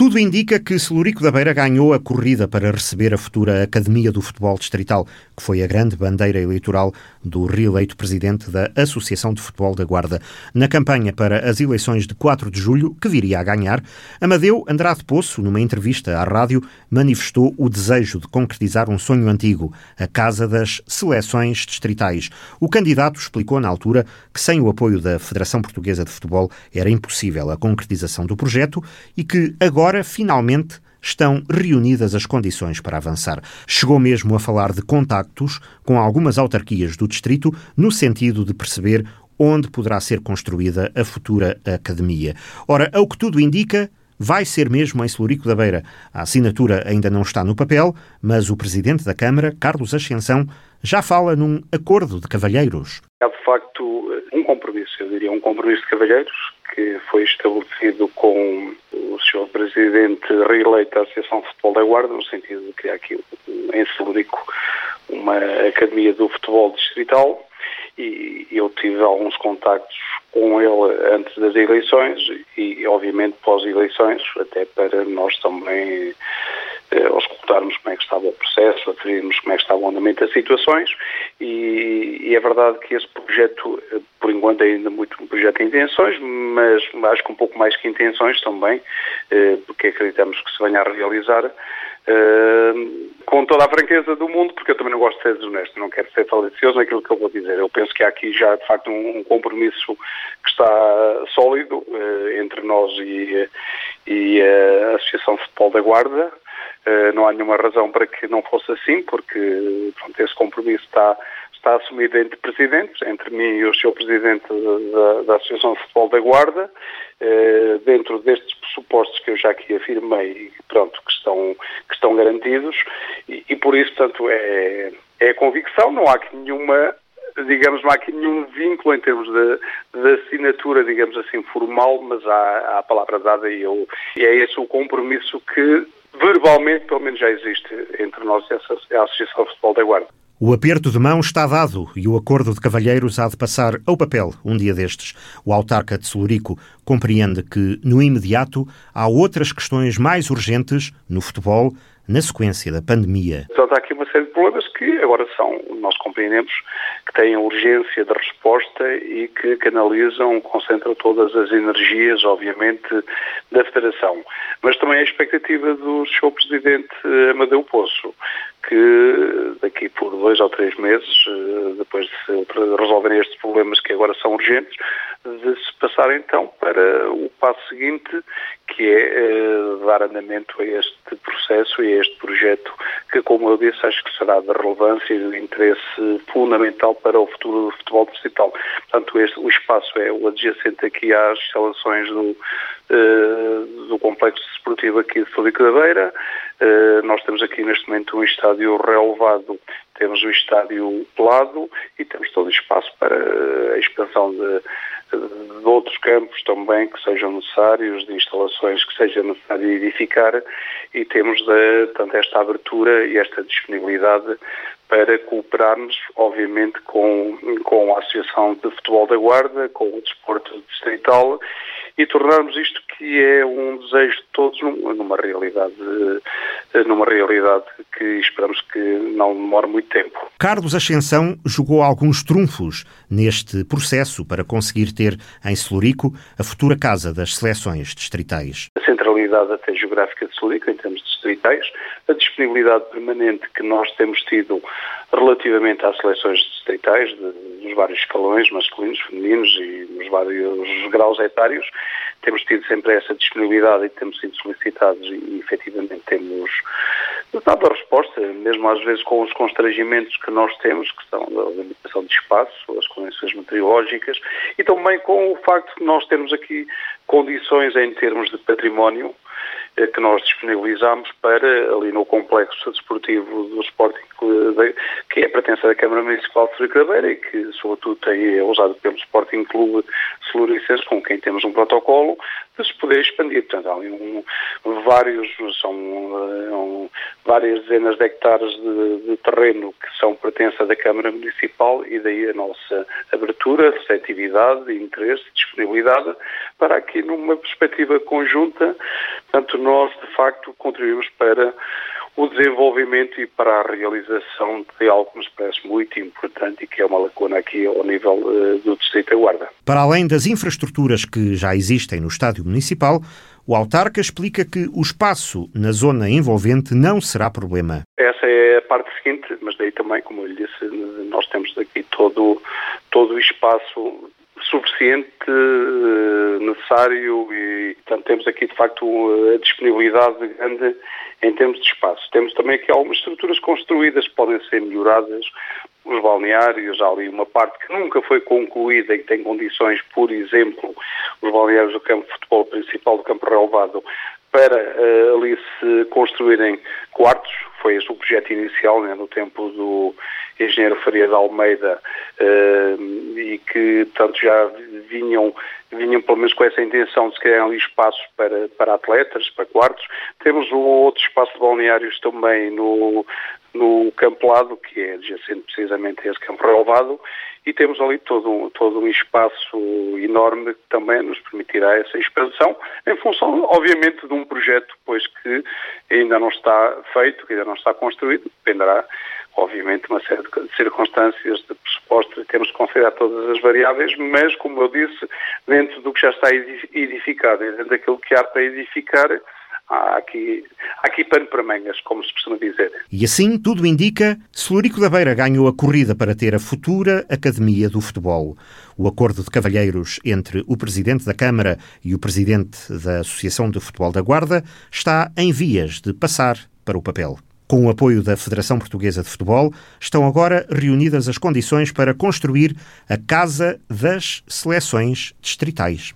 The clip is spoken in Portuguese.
Tudo indica que Celurico da Beira ganhou a corrida para receber a futura Academia do Futebol Distrital, que foi a grande bandeira eleitoral do reeleito presidente da Associação de Futebol da Guarda. Na campanha para as eleições de 4 de julho, que viria a ganhar, Amadeu Andrade Poço, numa entrevista à rádio, manifestou o desejo de concretizar um sonho antigo, a Casa das Seleções Distritais. O candidato explicou na altura que sem o apoio da Federação Portuguesa de Futebol era impossível a concretização do projeto e que agora Agora, finalmente, estão reunidas as condições para avançar. Chegou mesmo a falar de contactos com algumas autarquias do distrito no sentido de perceber onde poderá ser construída a futura academia. Ora, ao que tudo indica, vai ser mesmo em Celurico da Beira. A assinatura ainda não está no papel, mas o presidente da Câmara, Carlos Ascensão, já fala num acordo de cavalheiros. Há de facto um compromisso, eu diria um compromisso de cavalheiros, que foi estabelecido com o Sr. Presidente reeleito da Associação de Futebol da Guarda, no sentido de criar aqui em Celurico uma Academia do Futebol Distrital e eu tive alguns contactos com ele antes das eleições e, obviamente, pós-eleições, até para nós também eh, auscultarmos como é que estava o processo, aferirmos como é que estava o andamento das situações e, e, é verdade que esse projeto, eh, por enquanto, é ainda muito um projeto de intenções, mas acho que um pouco mais que intenções também, eh, porque acreditamos que se venha a realizar. Com toda a franqueza do mundo, porque eu também não gosto de ser desonesto, não quero ser falicioso naquilo que eu vou dizer. Eu penso que há aqui já, de facto, um, um compromisso que está sólido entre nós e, e a Associação de Futebol da Guarda, eh, não há nenhuma razão para que não fosse assim, porque pronto, esse compromisso está, está assumido entre presidentes, entre mim e o Sr. Presidente da, da, Associação de Futebol da Guarda, eh, dentro destes pressupostos que eu já aqui afirmei, pronto, que estão, que estão garantidos, e, e por isso, portanto, é, é convicção, não há aqui nenhuma digamos, não há aqui nenhum vínculo em termos de, de assinatura, digamos assim, formal, mas há, há a palavra dada e, eu, e é esse o compromisso que verbalmente, pelo menos, já existe entre nós e a Associação de Futebol da Guarda. O aperto de mão está dado e o acordo de cavalheiros há de passar ao papel um dia destes. O autarca de Celurico compreende que, no imediato, há outras questões mais urgentes no futebol na sequência da pandemia. Então, há aqui uma série de problemas que agora são, nós compreendemos, que têm urgência de resposta e que canalizam, concentram todas as energias, obviamente, da Federação. Mas também a expectativa do Sr. Presidente Amadeu Poço, que daqui por dois ou três meses, eh, depois de se resolverem estes problemas que agora são urgentes, de se passar então para o passo seguinte, que é eh, dar andamento a este processo e a este projeto, que, como eu disse, acho que será de relevância e de interesse fundamental para o futuro do futebol distrital. Portanto, este, o espaço é o adjacente aqui às instalações do, uh, do complexo desportivo aqui de Felipe da Beira. Uh, nós temos aqui neste momento um estádio relevado, temos o estádio pelado e temos todo o espaço para a expansão de de outros campos também que sejam necessários, de instalações que seja necessário edificar. E temos de, tanto esta abertura e esta disponibilidade para cooperarmos, obviamente, com, com a Associação de Futebol da Guarda, com o Desporto Distrital e tornarmos isto que é um desejo de todos numa realidade, numa realidade que esperamos que não demore muito tempo. Carlos Ascensão jogou alguns trunfos neste processo para conseguir ter em Celurico a futura casa das seleções distritais. A centralidade até geográfica de Celurico, em termos distritais, a disponibilidade permanente que nós temos tido relativamente às seleções distritais, de, nos vários escalões, masculinos, femininos e nos vários graus etários, temos tido sempre essa disponibilidade e temos sido solicitados e, e efetivamente temos dado a resposta, mesmo às vezes com os constrangimentos que nós temos, que são a limitação de espaço, as condições meteorológicas e também com o facto de nós termos aqui condições em termos de património que nós disponibilizamos para ali no complexo desportivo do Sporting, que é pertença da Câmara Municipal de Fricadeira e que, sobretudo, é usado pelo Sporting Clube Celuricense, com quem temos um protocolo, de se poder expandir. Portanto, há ali um, vários, são um, várias dezenas de hectares de, de terreno que são pertença da Câmara Municipal e daí a nossa abertura, receptividade, interesse, disponibilidade para aqui numa perspectiva conjunta, tanto nós de facto contribuímos para o desenvolvimento e para a realização de algo que nos parece muito importante e que é uma lacuna aqui ao nível uh, do Distrito da Guarda. Para além das infraestruturas que já existem no Estádio Municipal, o autarca explica que o espaço na zona envolvente não será problema. Essa é a parte seguinte, mas daí também, como eu lhe disse, nós temos aqui todo, todo o espaço suficiente, eh, necessário e, portanto, temos aqui, de facto, a disponibilidade grande em termos de espaço. Temos também aqui algumas estruturas construídas que podem ser melhoradas, os balneários, há ali uma parte que nunca foi concluída e que tem condições, por exemplo, os balneários do campo de futebol principal do campo relevado, para uh, ali se construírem quartos, foi esse o projeto inicial, né, no tempo do engenheiro Faria de Almeida, e que, portanto, já vinham, vinham pelo menos com essa intenção de se criar ali espaços para, para atletas, para quartos. Temos um outro espaço de balneários também no, no Campo Lado, que é adjacente precisamente a esse campo relevado, e temos ali todo um, todo um espaço enorme que também nos permitirá essa expansão, em função, obviamente, de um projeto pois, que ainda não está feito, que ainda não está construído, dependerá, obviamente, uma série de circunstâncias, de pressupostos, temos que considerar todas as variáveis, mas, como eu disse, dentro do que já está edificado dentro daquilo que há para edificar, há aqui, há aqui pano para mangas, como se costuma dizer. E assim, tudo indica, Celurico da Beira ganhou a corrida para ter a futura Academia do Futebol. O acordo de cavalheiros entre o Presidente da Câmara e o Presidente da Associação de Futebol da Guarda está em vias de passar para o papel. Com o apoio da Federação Portuguesa de Futebol, estão agora reunidas as condições para construir a Casa das Seleções Distritais.